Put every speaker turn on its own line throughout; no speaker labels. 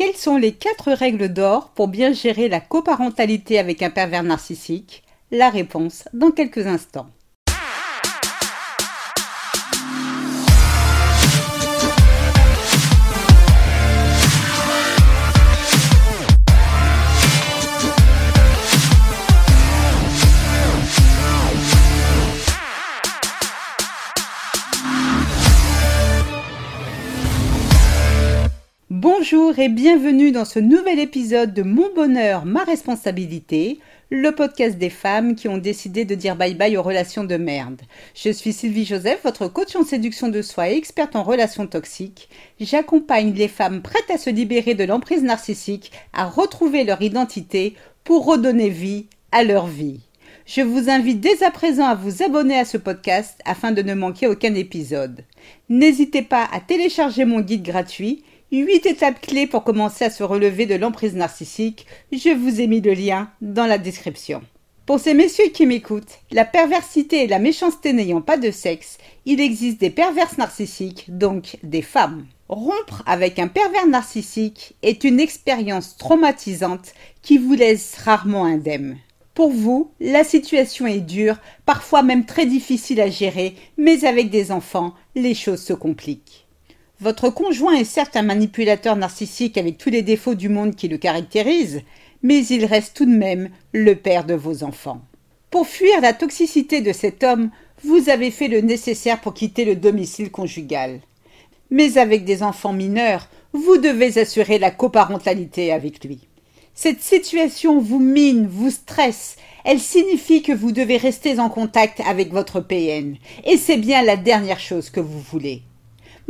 Quelles sont les quatre règles d'or pour bien gérer la coparentalité avec un pervers narcissique? La réponse dans quelques instants. Bonjour et bienvenue dans ce nouvel épisode de Mon bonheur, ma responsabilité, le podcast des femmes qui ont décidé de dire bye bye aux relations de merde. Je suis Sylvie Joseph, votre coach en séduction de soi et experte en relations toxiques. J'accompagne les femmes prêtes à se libérer de l'emprise narcissique, à retrouver leur identité pour redonner vie à leur vie. Je vous invite dès à présent à vous abonner à ce podcast afin de ne manquer aucun épisode. N'hésitez pas à télécharger mon guide gratuit 8 étapes clés pour commencer à se relever de l'emprise narcissique. Je vous ai mis le lien dans la description. Pour ces messieurs qui m'écoutent, la perversité et la méchanceté n'ayant pas de sexe, il existe des perverses narcissiques, donc des femmes. Rompre avec un pervers narcissique est une expérience traumatisante qui vous laisse rarement indemne. Pour vous, la situation est dure, parfois même très difficile à gérer, mais avec des enfants, les choses se compliquent. Votre conjoint est certes un manipulateur narcissique avec tous les défauts du monde qui le caractérisent, mais il reste tout de même le père de vos enfants. Pour fuir la toxicité de cet homme, vous avez fait le nécessaire pour quitter le domicile conjugal. Mais avec des enfants mineurs, vous devez assurer la coparentalité avec lui. Cette situation vous mine, vous stresse, elle signifie que vous devez rester en contact avec votre PN, et c'est bien la dernière chose que vous voulez.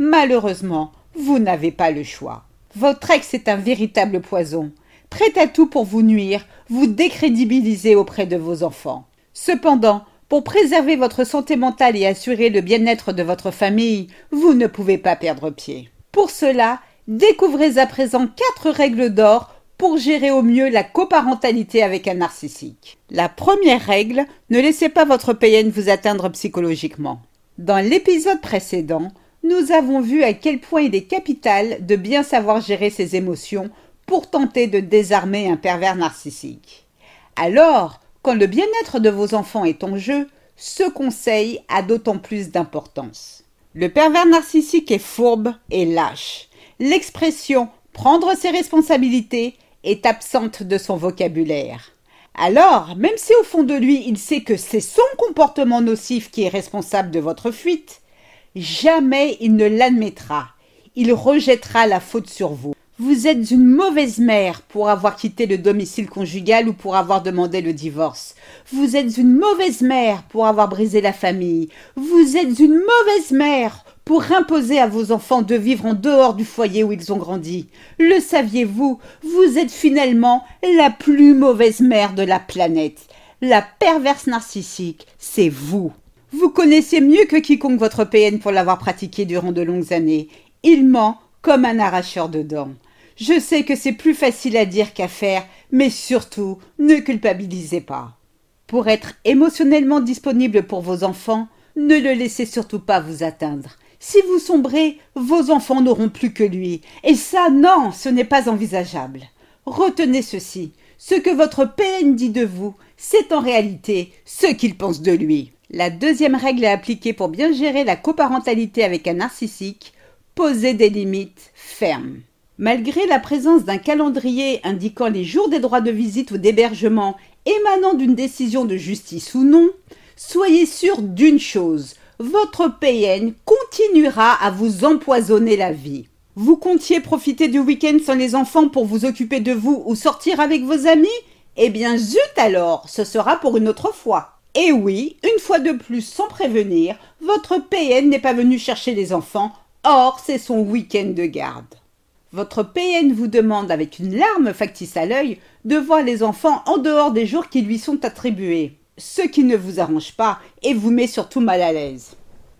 Malheureusement, vous n'avez pas le choix. Votre ex est un véritable poison, prêt à tout pour vous nuire, vous décrédibiliser auprès de vos enfants. Cependant, pour préserver votre santé mentale et assurer le bien-être de votre famille, vous ne pouvez pas perdre pied. Pour cela, découvrez à présent quatre règles d'or pour gérer au mieux la coparentalité avec un narcissique. La première règle, ne laissez pas votre PN vous atteindre psychologiquement. Dans l'épisode précédent, nous avons vu à quel point il est capital de bien savoir gérer ses émotions pour tenter de désarmer un pervers narcissique. Alors, quand le bien-être de vos enfants est en jeu, ce conseil a d'autant plus d'importance. Le pervers narcissique est fourbe et lâche. L'expression prendre ses responsabilités est absente de son vocabulaire. Alors, même si au fond de lui il sait que c'est son comportement nocif qui est responsable de votre fuite, Jamais il ne l'admettra. Il rejettera la faute sur vous. Vous êtes une mauvaise mère pour avoir quitté le domicile conjugal ou pour avoir demandé le divorce. Vous êtes une mauvaise mère pour avoir brisé la famille. Vous êtes une mauvaise mère pour imposer à vos enfants de vivre en dehors du foyer où ils ont grandi. Le saviez-vous? Vous êtes finalement la plus mauvaise mère de la planète. La perverse narcissique, c'est vous. Vous connaissez mieux que quiconque votre PN pour l'avoir pratiqué durant de longues années. Il ment comme un arracheur de dents. Je sais que c'est plus facile à dire qu'à faire, mais surtout, ne culpabilisez pas. Pour être émotionnellement disponible pour vos enfants, ne le laissez surtout pas vous atteindre. Si vous sombrez, vos enfants n'auront plus que lui. Et ça, non, ce n'est pas envisageable. Retenez ceci. Ce que votre PN dit de vous, c'est en réalité ce qu'il pense de lui. La deuxième règle à appliquer pour bien gérer la coparentalité avec un narcissique, poser des limites fermes. Malgré la présence d'un calendrier indiquant les jours des droits de visite ou d'hébergement émanant d'une décision de justice ou non, soyez sûr d'une chose, votre PN continuera à vous empoisonner la vie. Vous comptiez profiter du week-end sans les enfants pour vous occuper de vous ou sortir avec vos amis? Eh bien zut alors, ce sera pour une autre fois. Et oui, une fois de plus sans prévenir, votre PN n'est pas venu chercher les enfants, or c'est son week-end de garde. Votre PN vous demande avec une larme factice à l'œil de voir les enfants en dehors des jours qui lui sont attribués, ce qui ne vous arrange pas et vous met surtout mal à l'aise.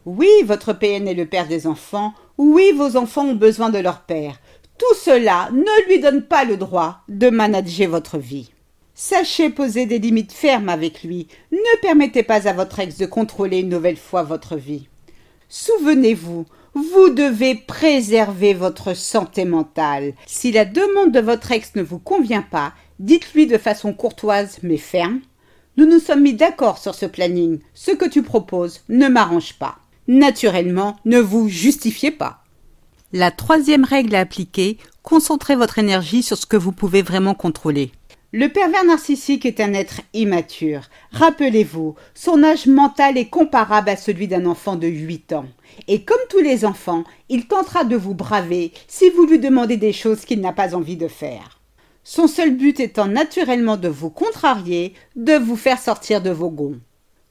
Oui, votre PN est le père des enfants, oui, vos enfants ont besoin de leur père. Tout cela ne lui donne pas le droit de manager votre vie. Sachez poser des limites fermes avec lui. Ne permettez pas à votre ex de contrôler une nouvelle fois votre vie. Souvenez-vous, vous devez préserver votre santé mentale. Si la demande de votre ex ne vous convient pas, dites-lui de façon courtoise mais ferme. Nous nous sommes mis d'accord sur ce planning. Ce que tu proposes ne m'arrange pas. Naturellement, ne vous justifiez pas. La troisième règle à appliquer, concentrez votre énergie sur ce que vous pouvez vraiment contrôler. Le pervers narcissique est un être immature. Rappelez-vous, son âge mental est comparable à celui d'un enfant de 8 ans. Et comme tous les enfants, il tentera de vous braver si vous lui demandez des choses qu'il n'a pas envie de faire. Son seul but étant naturellement de vous contrarier, de vous faire sortir de vos gonds.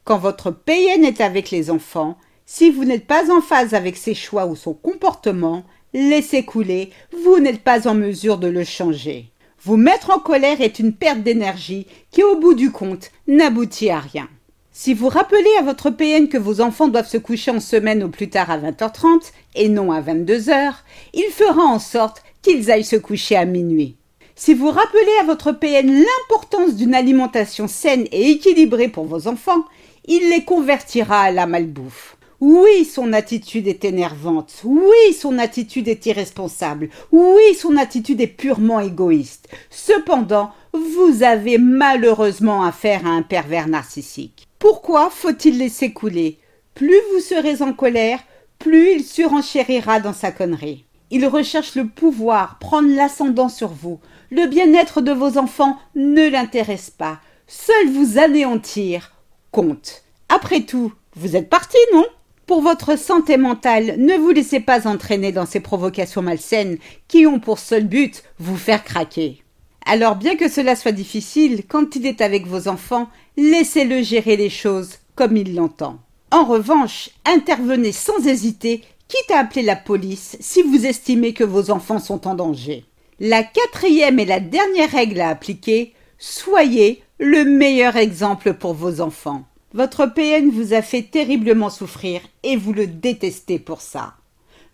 Quand votre PN est avec les enfants, si vous n'êtes pas en phase avec ses choix ou son comportement, laissez couler, vous n'êtes pas en mesure de le changer. Vous mettre en colère est une perte d'énergie qui, au bout du compte, n'aboutit à rien. Si vous rappelez à votre PN que vos enfants doivent se coucher en semaine au plus tard à 20h30 et non à 22h, il fera en sorte qu'ils aillent se coucher à minuit. Si vous rappelez à votre PN l'importance d'une alimentation saine et équilibrée pour vos enfants, il les convertira à la malbouffe. Oui, son attitude est énervante. Oui, son attitude est irresponsable. Oui, son attitude est purement égoïste. Cependant, vous avez malheureusement affaire à un pervers narcissique. Pourquoi faut-il laisser couler Plus vous serez en colère, plus il surenchérira dans sa connerie. Il recherche le pouvoir, prendre l'ascendant sur vous. Le bien-être de vos enfants ne l'intéresse pas. Seul vous anéantir compte. Après tout, vous êtes parti, non? Pour votre santé mentale, ne vous laissez pas entraîner dans ces provocations malsaines qui ont pour seul but vous faire craquer. Alors bien que cela soit difficile, quand il est avec vos enfants, laissez-le gérer les choses comme il l'entend. En revanche, intervenez sans hésiter, quitte à appeler la police si vous estimez que vos enfants sont en danger. La quatrième et la dernière règle à appliquer, soyez le meilleur exemple pour vos enfants. Votre PN vous a fait terriblement souffrir et vous le détestez pour ça.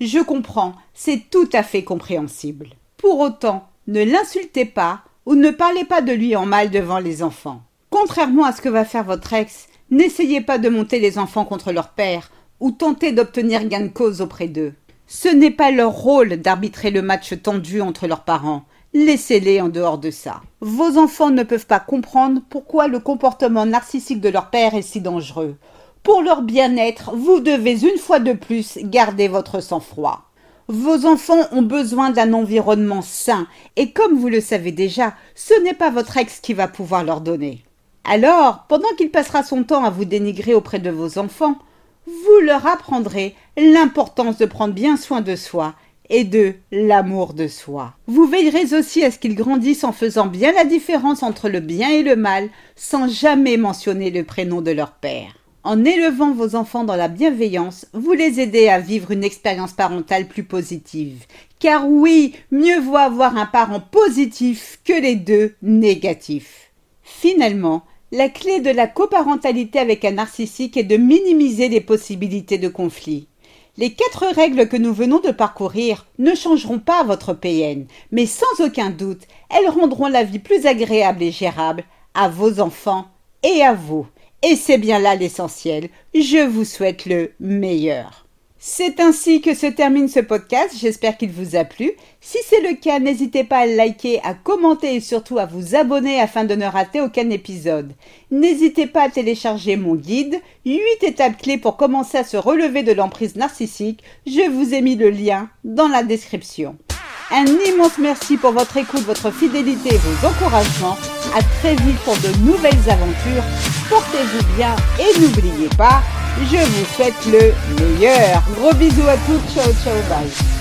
Je comprends, c'est tout à fait compréhensible. Pour autant, ne l'insultez pas ou ne parlez pas de lui en mal devant les enfants. Contrairement à ce que va faire votre ex, n'essayez pas de monter les enfants contre leur père ou tenter d'obtenir gain de cause auprès d'eux. Ce n'est pas leur rôle d'arbitrer le match tendu entre leurs parents, laissez-les en dehors de ça. Vos enfants ne peuvent pas comprendre pourquoi le comportement narcissique de leur père est si dangereux. Pour leur bien-être, vous devez une fois de plus garder votre sang-froid. Vos enfants ont besoin d'un environnement sain, et comme vous le savez déjà, ce n'est pas votre ex qui va pouvoir leur donner. Alors, pendant qu'il passera son temps à vous dénigrer auprès de vos enfants, vous leur apprendrez l'importance de prendre bien soin de soi et de l'amour de soi. Vous veillerez aussi à ce qu'ils grandissent en faisant bien la différence entre le bien et le mal, sans jamais mentionner le prénom de leur père. En élevant vos enfants dans la bienveillance, vous les aidez à vivre une expérience parentale plus positive. Car oui, mieux vaut avoir un parent positif que les deux négatifs. Finalement, la clé de la coparentalité avec un narcissique est de minimiser les possibilités de conflit. Les quatre règles que nous venons de parcourir ne changeront pas votre PN, mais sans aucun doute, elles rendront la vie plus agréable et gérable à vos enfants et à vous. Et c'est bien là l'essentiel. Je vous souhaite le meilleur. C'est ainsi que se termine ce podcast. J'espère qu'il vous a plu. Si c'est le cas, n'hésitez pas à liker, à commenter et surtout à vous abonner afin de ne rater aucun épisode. N'hésitez pas à télécharger mon guide 8 étapes clés pour commencer à se relever de l'emprise narcissique. Je vous ai mis le lien dans la description. Un immense merci pour votre écoute, votre fidélité et vos encouragements. À très vite pour de nouvelles aventures. Portez-vous bien et n'oubliez pas, je vous souhaite le meilleur. Gros bisous à tous. Ciao, ciao, bye.